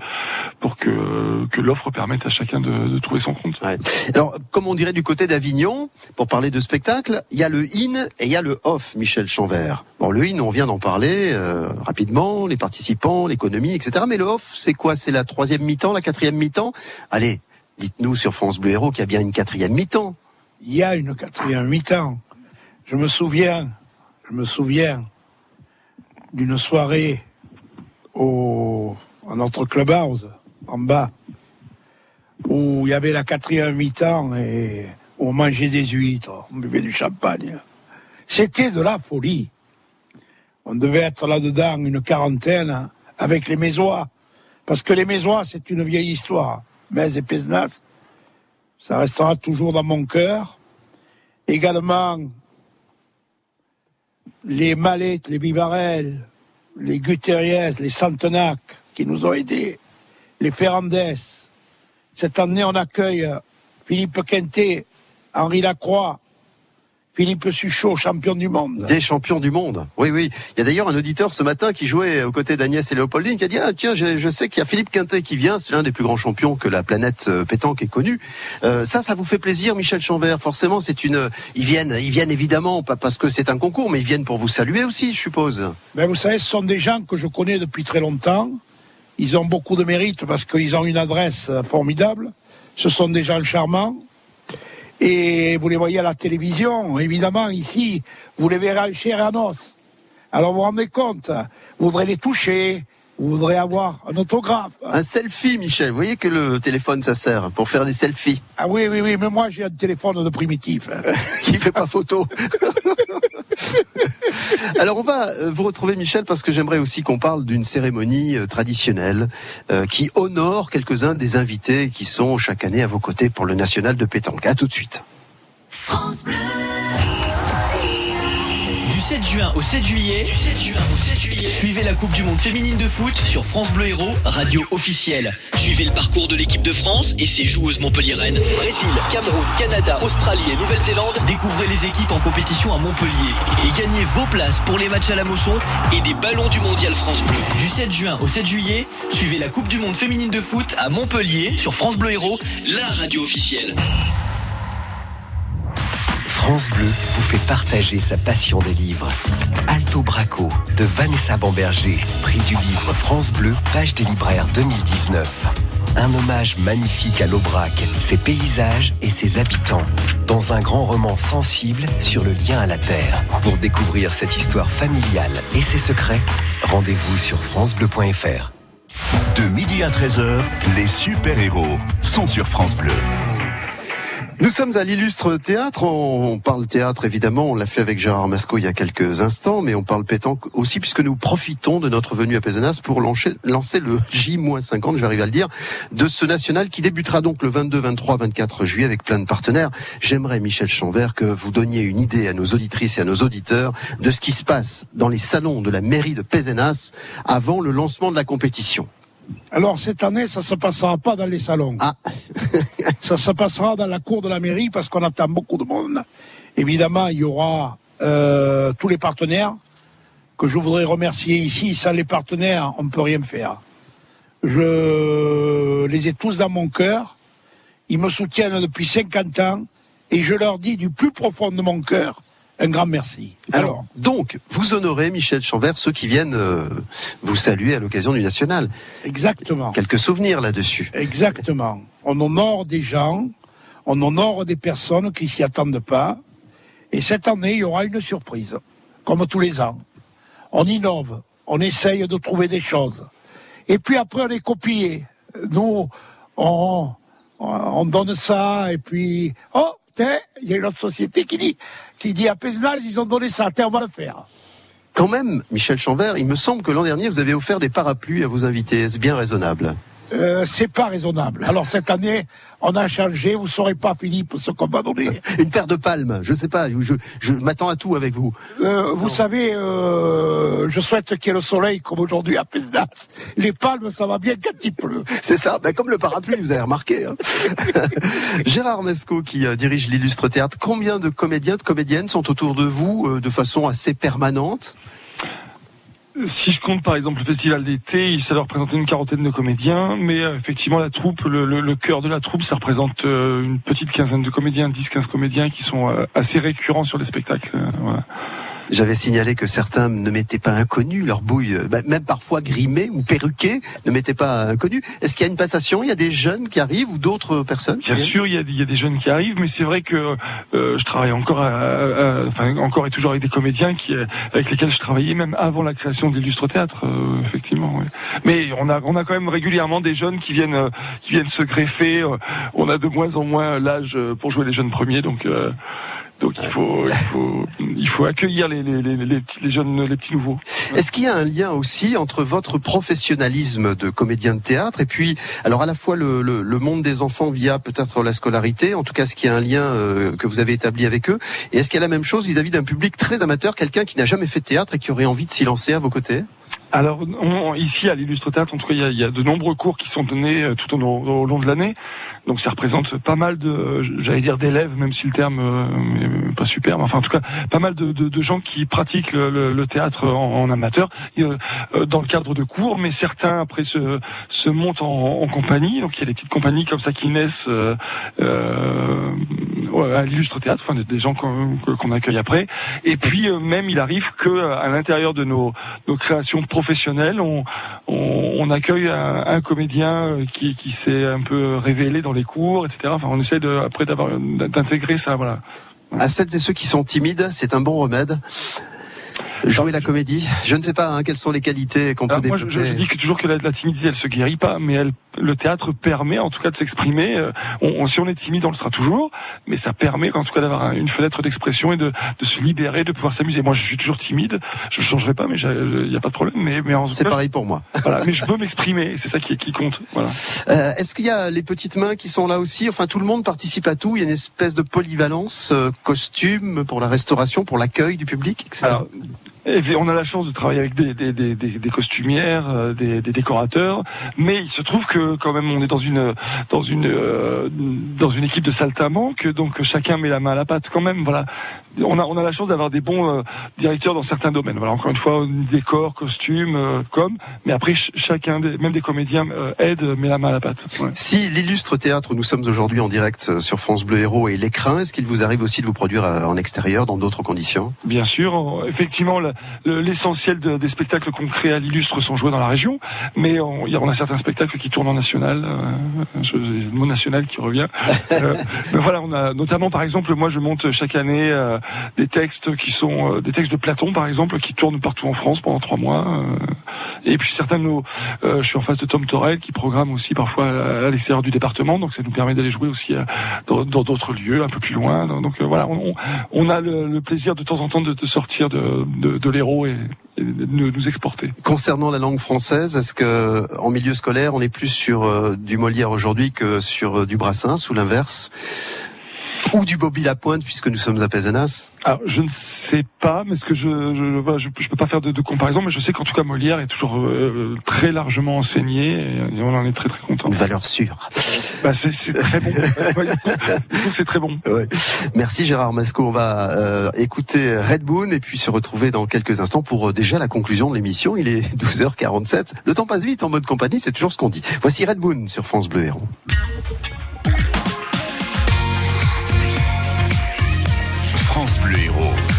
pour que que l'offre permette à chacun de, de trouver son compte. Alors, comme on dirait du côté d'Avignon, pour parler de spectacle, il y a le in et il y a le off, Michel Chanvert. Bon, le in, on vient d'en parler euh, rapidement, les participants, l'économie, etc. Mais le off, c'est quoi? C'est la troisième mi-temps, la quatrième mi-temps? Allez, dites-nous sur France Bleu Héros qu'il y a bien une quatrième mi-temps. Il y a une quatrième mi-temps. Je me souviens, je me souviens d'une soirée au, à notre clubhouse, en bas, où il y avait la quatrième mi-temps et on mangeait des huîtres, on buvait du champagne. C'était de la folie. On devait être là-dedans une quarantaine avec les Mésois. Parce que les Mésois, c'est une vieille histoire. Metz et Pézenas, ça restera toujours dans mon cœur. Également, les Mallettes, les Vivarelles, les Gutierrez, les Santenac, qui nous ont aidés, les Ferrandes. Cette année, on accueille Philippe Quintet, Henri Lacroix, Philippe Suchot, champion du monde. Des champions du monde. Oui, oui. Il y a d'ailleurs un auditeur ce matin qui jouait aux côtés d'Agnès et Léopoldine qui a dit ah tiens je, je sais qu'il y a Philippe Quintet qui vient. C'est l'un des plus grands champions que la planète euh, pétanque ait connu. Euh, ça, ça vous fait plaisir, Michel Chanvert? Forcément, c'est une. Ils viennent, ils viennent évidemment pas parce que c'est un concours, mais ils viennent pour vous saluer aussi, je suppose. Ben, vous savez, ce sont des gens que je connais depuis très longtemps. Ils ont beaucoup de mérite parce qu'ils ont une adresse formidable. Ce sont des gens charmants. Et vous les voyez à la télévision, évidemment, ici, vous les verrez en chair et en. Alors vous vous rendez compte, vous voudrez les toucher, vous voudrez avoir un autographe. Un selfie, Michel. Vous voyez que le téléphone, ça sert pour faire des selfies. Ah oui, oui, oui, mais moi j'ai un téléphone de primitif. qui fait pas photo. Alors on va euh, vous retrouver Michel parce que j'aimerais aussi qu'on parle d'une cérémonie euh, traditionnelle euh, qui honore quelques-uns des invités qui sont chaque année à vos côtés pour le national de pétanque. À tout de suite. France Bleu. Du 7 juin au 7 juillet, suivez la Coupe du Monde féminine de foot sur France Bleu Héros, radio officielle. Suivez le parcours de l'équipe de France et ses joueuses montpelliéraines. Brésil, Cameroun, Canada, Australie et Nouvelle-Zélande, découvrez les équipes en compétition à Montpellier et gagnez vos places pour les matchs à la Mosson et des ballons du mondial France Bleu. Du 7 juin au 7 juillet, suivez la Coupe du Monde féminine de foot à Montpellier sur France Bleu Héros, la radio officielle. France Bleu vous fait partager sa passion des livres. Alto Braco de Vanessa Bamberger, prix du livre France Bleu, page des libraires 2019. Un hommage magnifique à l'Aubrac, ses paysages et ses habitants, dans un grand roman sensible sur le lien à la terre. Pour découvrir cette histoire familiale et ses secrets, rendez-vous sur francebleu.fr. De midi à 13h, les super-héros sont sur France Bleu. Nous sommes à l'illustre théâtre. On, parle théâtre évidemment. On l'a fait avec Gérard Masco il y a quelques instants, mais on parle pétanque aussi puisque nous profitons de notre venue à Pézenas pour lancer, lancer le J-50, je vais arriver à le dire, de ce national qui débutera donc le 22, 23, 24 juillet avec plein de partenaires. J'aimerais, Michel Chanvert, que vous donniez une idée à nos auditrices et à nos auditeurs de ce qui se passe dans les salons de la mairie de Pézenas avant le lancement de la compétition. Alors cette année, ça se passera pas dans les salons. ça se passera dans la cour de la mairie parce qu'on attend beaucoup de monde. Évidemment, il y aura euh, tous les partenaires que je voudrais remercier ici. Sans les partenaires, on ne peut rien faire. Je les ai tous dans mon cœur. Ils me soutiennent depuis 50 ans et je leur dis du plus profond de mon cœur un grand merci. Alors, donc, vous honorez, Michel Chanvert, ceux qui viennent euh, vous saluer à l'occasion du National. Exactement. Quelques souvenirs là-dessus. Exactement. On honore des gens, on honore des personnes qui s'y attendent pas. Et cette année, il y aura une surprise, comme tous les ans. On innove, on essaye de trouver des choses. Et puis après, on est copié. Nous, on, on donne ça, et puis, oh, tiens, il y a une autre société qui dit, qui dit à Pézenal, ils ont donné ça, on va le faire. Quand même, Michel Chanvert, il me semble que l'an dernier, vous avez offert des parapluies à vos invités. C'est bien raisonnable? Euh, c'est pas raisonnable. Alors cette année, on a changé. Vous saurez pas, Philippe, ce qu'on m'a donné. Une paire de palmes, je sais pas, je, je m'attends à tout avec vous. Euh, vous savez, euh, je souhaite qu'il y ait le soleil comme aujourd'hui à Pézenas. Les palmes, ça va bien quand il pleut. C'est ça, ben, comme le parapluie, vous avez remarqué. hein. Gérard Mesco, qui dirige l'illustre théâtre, combien de comédiens, de comédiennes sont autour de vous euh, de façon assez permanente? Si je compte par exemple le festival d'été, ça doit représenter une quarantaine de comédiens, mais euh, effectivement la troupe, le, le- cœur de la troupe, ça représente euh, une petite quinzaine de comédiens, 10-15 comédiens qui sont euh, assez récurrents sur les spectacles. J'avais signalé que certains ne mettaient pas inconnus leur bouille, euh, ben, même parfois grimés ou perruqués, ne mettaient pas inconnus. Est-ce qu'il y a une passation? Il y a des jeunes qui arrivent ou d'autres personnes Bien sûr, il y, a, des- il y a des jeunes qui arrivent, mais c'est vrai que euh, je travaille encore, à- à- enfin encore et toujours avec des comédiens qui, avec lesquels je travaillais même avant la création de l'illustre théâtre, euh, effectivement. ouais. Mais on a, on a quand même régulièrement des jeunes qui viennent, euh, qui viennent se greffer. euh, On a de moins en moins l'âge pour jouer les jeunes premiers, donc. Donc il faut, il faut, il faut accueillir les, les, les, les petits, les jeunes, les petits nouveaux. Est-ce qu'il y a un lien aussi entre votre professionnalisme de comédien de théâtre et puis, alors à la fois le, le, le monde des enfants via peut-être la scolarité, en tout cas, est-ce qu'il y a un lien euh, que vous avez établi avec eux Et est-ce qu'il y a la même chose vis-à-vis d'un public très amateur, quelqu'un qui n'a jamais fait de théâtre et qui aurait envie de s'y lancer à vos côtés? Alors on- ici à l'Illustre Théâtre, en tout cas, il y a, il y a de nombreux cours qui sont donnés euh, tout au, long- de l'année. Donc ça représente pas mal de, j'allais dire d'élèves, même si le terme euh, pas super, mais enfin en tout cas pas mal de, de- de gens qui pratiquent le, le- le théâtre en, amateur euh, euh, dans le cadre de cours, mais certains après se, se montent en, en compagnie. Donc il y a des petites compagnies comme ça qui naissent euh, euh, à l'Illustre Théâtre, enfin des, gens qu'on accueille après. Et puis même il arrive que à l'intérieur de nos, nos créations on, on accueille un, un comédien euh, qui, qui s'est un peu révélé dans les cours, etc. Enfin, on essaie de, après d'avoir d'intégrer ça, voilà. À celles et ceux qui sont timides, c'est un bon remède. Jouer la comédie, je ne sais pas hein, quelles sont les qualités qu'on peut Alors, moi, je, développer. je- dis que toujours que la, la timidité, elle se guérit pas, mais elle, le théâtre permet, en tout cas, de s'exprimer. Euh, On, on- si on est timide, on le sera toujours, mais ça permet, en tout cas, d'avoir un- une fenêtre d'expression et de, de se libérer, de pouvoir s'amuser. Moi, je suis toujours timide, je changerai pas, mais il n'y a pas de problème. Mais, mais C'est pareil pour moi. Voilà, mais je peux m'exprimer, c'est ça qui, qui compte. Voilà. Euh, Est-ce qu'il y a les petites mains qui sont là aussi? Enfin, tout le monde participe à tout. Il y a une espèce de polyvalence, euh, costume pour la restauration, pour l'accueil du public, etc. Alors, et on a la chance de travailler avec des, des, des, des, des costumières, euh, des, des décorateurs, mais il se trouve que quand même on est dans une dans une euh, dans une équipe de saltimbanque, donc chacun met la main à la pâte quand même. Voilà, on a on a la chance d'avoir des bons euh, directeurs dans certains domaines. Voilà, encore une fois, décor, costume, euh, com, mais après ch- chacun, des, même des comédiens euh, aide, met la main à la pâte. Ouais. Si l'illustre théâtre, nous sommes aujourd'hui en direct euh, sur France Bleu Héros et l'écran, est-ce qu'il vous arrive aussi de vous produire en extérieur, dans d'autres conditions? Bien sûr, effectivement, le- l'essentiel de- des spectacles qu'on crée à l'illustre sont joués dans la région, mais on, il y a- on a certains spectacles qui tournent en national, euh, le mot national qui revient. Euh, mais voilà, on a notamment, par exemple, moi je monte chaque année euh, des textes qui sont euh, des textes de Platon, par exemple, qui tournent partout en France pendant trois mois. euh, et puis certains de nos, euh, je suis en face de Tom Torel qui programme aussi parfois à, à l'extérieur du département, donc ça nous permet d'aller jouer aussi euh, dans d'autres lieux, un peu plus loin. Donc euh, voilà, on, on- on a le, le plaisir de temps en temps de, de sortir de, de, de l'héros et, de nous nous exporter. Concernant la langue française, est-ce que en milieu scolaire, on est plus sur euh, du Molière aujourd'hui que sur euh, du Brassens ou l'inverse? Ou du Bobby Lapointe, puisque nous sommes à Pézenas Alors, je ne sais pas, mais ce que je, je, voilà, je, je peux pas faire de, de comparaison, mais je sais qu'en tout cas Molière est toujours euh, très largement enseigné et, et on en est très très content. Une valeur sûre. Bah, c'est c'est très bon. Je trouve que c'est très bon. Ouais. Merci Gérard Masco. On va euh, écouter Red Moon et puis se retrouver dans quelques instants pour euh, déjà la conclusion de l'émission. Il est 12h47. Le temps passe vite en mode compagnie, c'est toujours ce qu'on dit. Voici Red Moon sur France Bleu Héros. France Bleu Héros.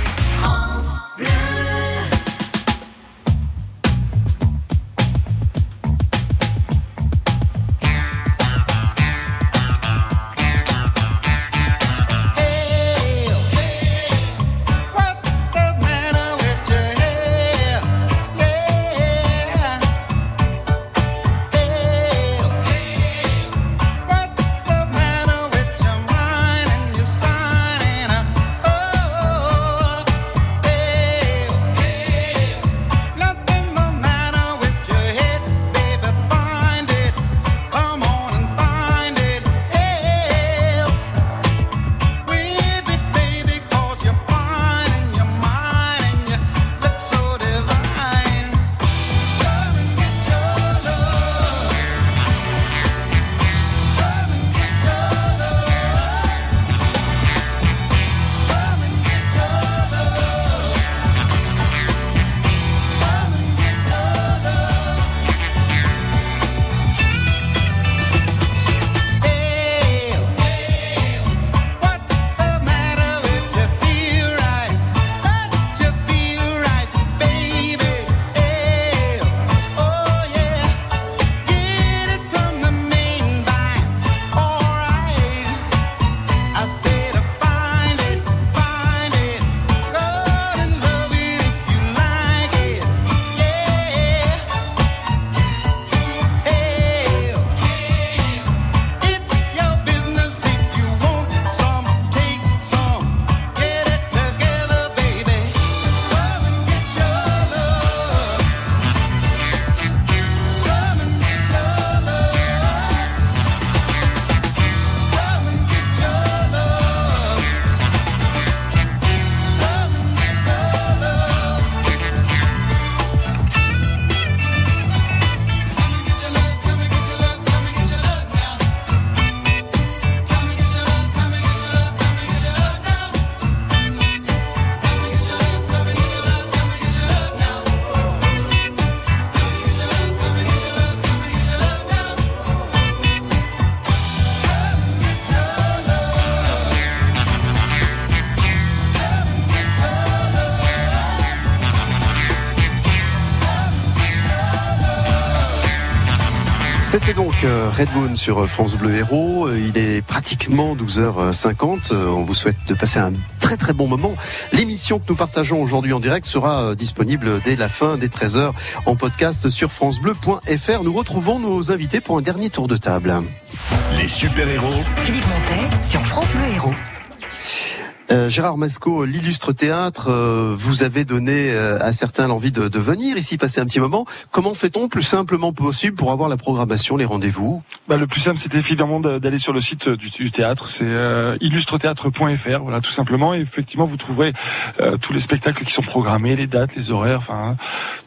Euh, Red Moon sur France Bleu Héros. Euh, Il est pratiquement 12h50. Euh, On vous souhaite de passer un très très bon moment. L'émission que nous partageons aujourd'hui en direct sera euh, disponible dès la fin des 13h en podcast sur francebleu.fr. Nous retrouvons nos invités pour un dernier tour de table. Les super-héros Philippe Montet sur France Bleu Héros. Euh, Gérard Masco, l'illustre théâtre, euh, vous avez donné euh, à certains l'envie de, venir ici passer un petit moment. Comment fait-on plus simplement possible pour avoir la programmation, les rendez-vous? Bah, le plus simple, c'était évidemment de- d'aller sur le site du, théâtre, c'est illustretheatre.fr, voilà, tout simplement. Et effectivement, vous trouverez tous les spectacles qui sont programmés, les dates, les horaires, enfin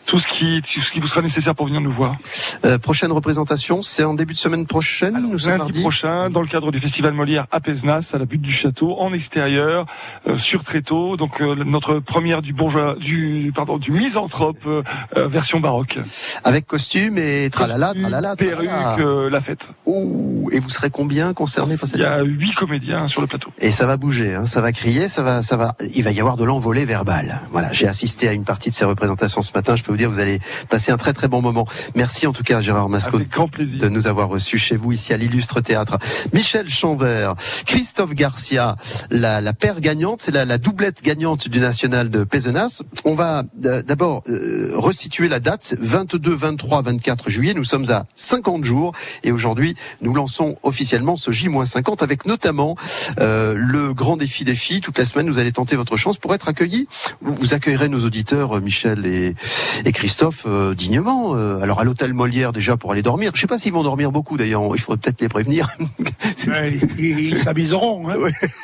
tout ce qui tout ce qui vous sera nécessaire pour venir nous voir. Euh, Prochaine représentation, c'est en début de semaine prochaine, nous sommes Lundi mardi prochain, dans le cadre du Festival Molière à Pézenas, à la butte du château, en extérieur, euh, sur tréteau. Donc euh, notre première du bourgeois, du pardon, du misanthrope euh, euh, version baroque. Avec costume et tralala, tralala, perruque, tralala. euh, la fête. Ouh, et vous serez combien concernés par cette Il y a huit comédiens sur le plateau. Et ça va bouger, hein, ça va crier, ça va, ça va. Il va y avoir de l'envolée verbale. Voilà, j'ai assisté à une partie de ces représentations ce matin. Je peux vous dire, vous allez passer un très très bon moment. Merci en tout cas, Gérard Masco, Avec grand plaisir. de nous avoir reçus chez vous ici à l'illustre théâtre. Michel Chanvert, Christophe Garcia, la, la paire gagnante, c'est la, la doublette gagnante du national de Pézenas. On va euh, d'abord euh, resituer la date 22, 23, 24 juillet. Nous sommes à 50 jours et aujourd'hui nous lançons officiellement ce J-50 avec notamment euh, le grand défi des filles. Toute la semaine, vous allez tenter votre chance pour être accueillis. Vous, vous accueillerez nos auditeurs, euh, Michel et, et Christophe, euh, dignement. Euh, alors à l'hôtel Molière déjà pour aller dormir. Je sais pas s'ils vont dormir beaucoup d'ailleurs. Il faudrait peut-être les prévenir. Ouais, ils s'amuseront. Hein.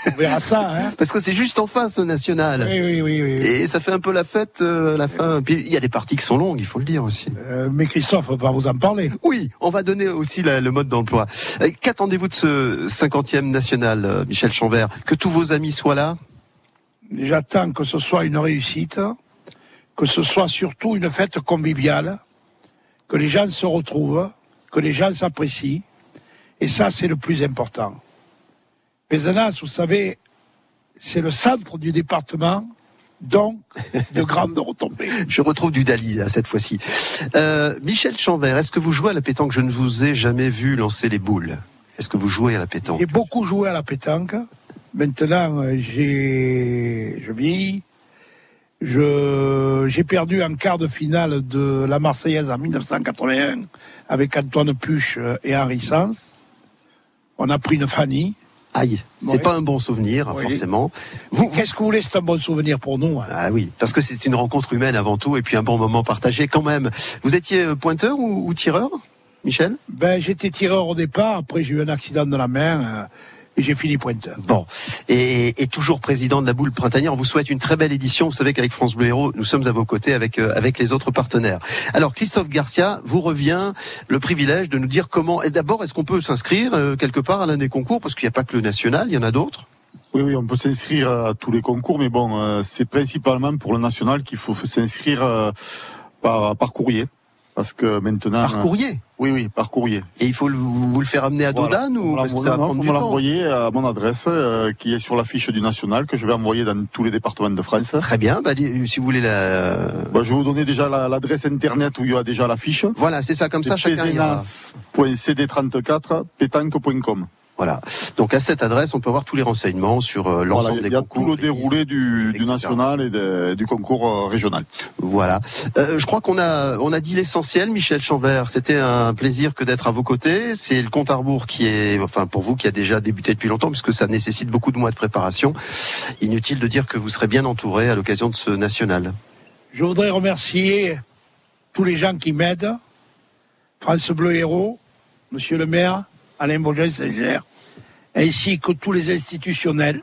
On verra ça. Hein. Parce que c'est juste en face au national. Oui, oui, oui. oui. Et ça fait un peu la fête euh, à la fin. Puis il y a des parties qui sont longues, il faut le dire aussi. Euh, mais Christophe va vous en parler. Oui, on va donner aussi la- le mode d'emploi. Euh, Qu'attendez-vous de ce 50e national, euh, Michel Chanvert? Que tous vos amis soient là? J'attends que ce soit une réussite, que ce soit surtout une fête conviviale, que les gens se retrouvent, que les gens s'apprécient. Et ça, c'est le plus important. Pézenas, vous savez, c'est le centre du département, donc de grandes retombées. Je retrouve du Dali là, cette fois-ci. Euh, Michel Chanvert, est-ce que vous jouez à la pétanque? Je ne vous ai jamais vu lancer les boules. Est-ce que vous jouez à la pétanque? J'ai beaucoup joué à la pétanque. Maintenant, euh, j'ai, je vis. Je, j'ai perdu en quart de finale de la Marseillaise en 1981 avec Antoine Puche euh, et Henri Sens. On a pris une Fanny. Aïe, c'est Ouais. pas un bon souvenir, Oui. forcément. Vous, qu'est-ce que vous voulez C'est un bon souvenir pour nous. hein. Ah oui, parce que c'est une rencontre humaine avant tout, et puis un bon moment partagé quand même. Vous étiez euh, pointeur ou, ou tireur, Michel? Ben, j'étais tireur au départ. Après, j'ai eu un accident de la main euh, et j'ai fini pointeur. Bon, et, et toujours président de la boule printanière, on vous souhaite une très belle édition. Vous savez qu'avec France Bleu Héros, nous sommes à vos côtés avec euh, avec les autres partenaires. Alors Christophe Garcia, vous revient le privilège de nous dire comment. Et d'abord, est-ce qu'on peut s'inscrire euh, quelque part à l'un des concours? Parce qu'il n'y a pas que le national, il y en a d'autres. Oui, oui, on peut s'inscrire à tous les concours, mais bon, euh, c'est principalement pour le national qu'il faut s'inscrire euh, par, par courrier. Parce que maintenant... Par courrier? Oui, oui, par courrier. Et il faut le- vous, vous le faire amener à Voilà. Dodane ou parce que ça va prendre du l'envoyer à mon adresse euh, qui est sur la fiche du national que je vais envoyer dans tous les départements de France. Très bien. Bah, si vous voulez la. Bah, je vais vous donner déjà la- l'adresse internet où il y a déjà la fiche. Voilà, c'est ça. Comme ça, chacun ira. pézenas.cd34 pétanque.com. Voilà. Donc à cette adresse, on peut avoir tous les renseignements sur euh, l'ensemble Voilà, des il y a concours. tout le déroulé du, national et de- du concours euh, régional. Voilà. Euh, je crois qu'on a on a dit l'essentiel, Michel Chanvert. C'était un plaisir que d'être à vos côtés. C'est le compte à rebours qui est, enfin pour vous qui a déjà débuté depuis longtemps, puisque ça nécessite beaucoup de mois de préparation. Inutile de dire que vous serez bien entouré à l'occasion de ce national. Je voudrais remercier tous les gens qui m'aident. France Bleu Héros, Monsieur le maire, Alain Vogel-Saint-Ger, ainsi que tous les institutionnels.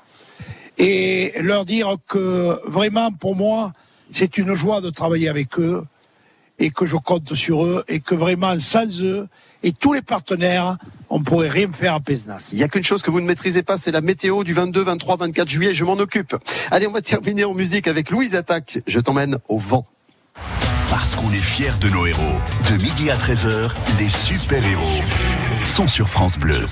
Et leur dire que vraiment, pour moi, c'est une joie de travailler avec eux et que je compte sur eux et que vraiment, sans eux et tous les partenaires, on pourrait rien faire à Pézenas. Il y a qu'une chose que vous ne maîtrisez pas, c'est la météo du 22, 23, 24 juillet. Je m'en occupe. Allez, on va terminer en musique avec Louise Attaque. Je t'emmène au vent. Parce qu'on est fiers de nos héros. De midi à 13h, les super-héros sont sur France Bleu.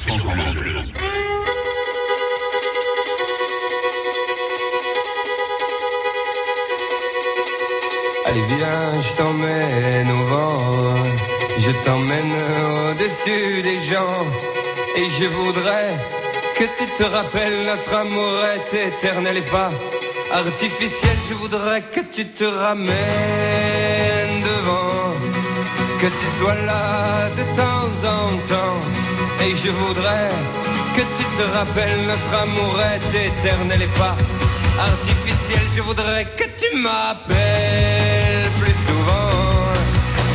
Allez viens, je t'emmène au vent. Je t'emmène au-dessus des gens. Et je voudrais que tu te rappelles notre amour est éternel et pas artificiel. Je voudrais que tu te ramènes devant, que tu sois là de temps en temps. Et je voudrais que tu te rappelles notre amour est éternel et pas artificiel. Je voudrais que tu m'appelles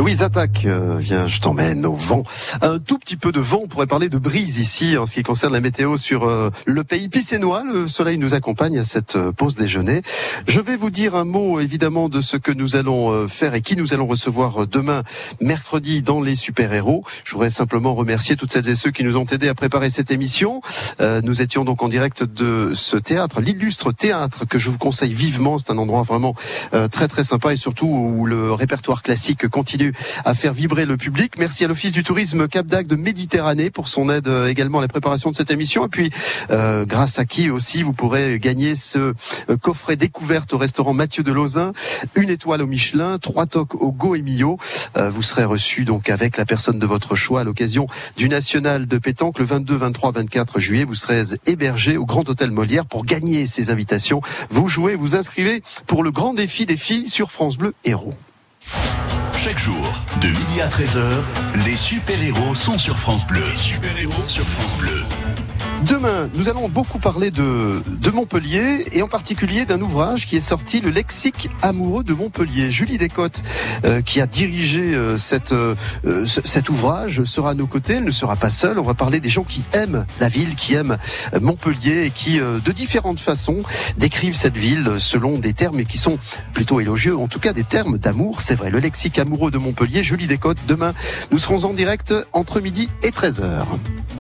Louise Attaque, euh, viens, je t'emmène au vent. Un tout petit peu de vent, on pourrait parler de brise ici en ce qui concerne la météo sur euh, le pays pissénois. Le soleil nous accompagne à cette euh, pause déjeuner. Je vais vous dire un mot évidemment de ce que nous allons euh, faire et qui nous allons recevoir euh, demain, mercredi, dans les super-héros. Je voudrais simplement remercier toutes celles et ceux qui nous ont aidés à préparer cette émission. Nous étions donc en direct de ce théâtre, l'illustre théâtre que je vous conseille vivement. C'est un endroit vraiment très très sympa et surtout où le répertoire classique continue à faire vibrer le public. Merci à l'Office du tourisme Cap d'Agde de Méditerranée pour son aide euh, également à la préparation de cette émission. Et puis, euh, grâce à qui aussi vous pourrez gagner ce euh, coffret découverte au restaurant Mathieu de Lauzin, une étoile au Michelin, trois tocs au Go et Millau. Euh, vous serez reçu donc avec la personne de votre choix à l'occasion du National de pétanque le 22, 23, 24 juillet. Vous serez hébergé au Grand Hôtel Molière pour gagner ces invitations. Vous jouez, vous inscrivez pour le grand défi des filles sur France Bleu Héros. Chaque jour, de midi à 13h, les super-héros sont sur France Bleu. super-héros sur France Bleu. Demain, nous allons beaucoup parler de, Montpellier et en particulier d'un ouvrage qui est sorti, le lexique amoureux de Montpellier. Julie Descottes, euh, qui a dirigé euh, euh, ce- cet ouvrage, sera à nos côtés. Elle ne sera pas seule. On va parler des gens qui aiment la ville, qui aiment Montpellier et qui, de différentes façons, décrivent cette ville selon des termes qui sont plutôt élogieux, en tout cas des termes d'amour. C'est vrai, le lexique amoureux de Montpellier. Julie Descottes, demain, nous serons en direct entre midi et 13h.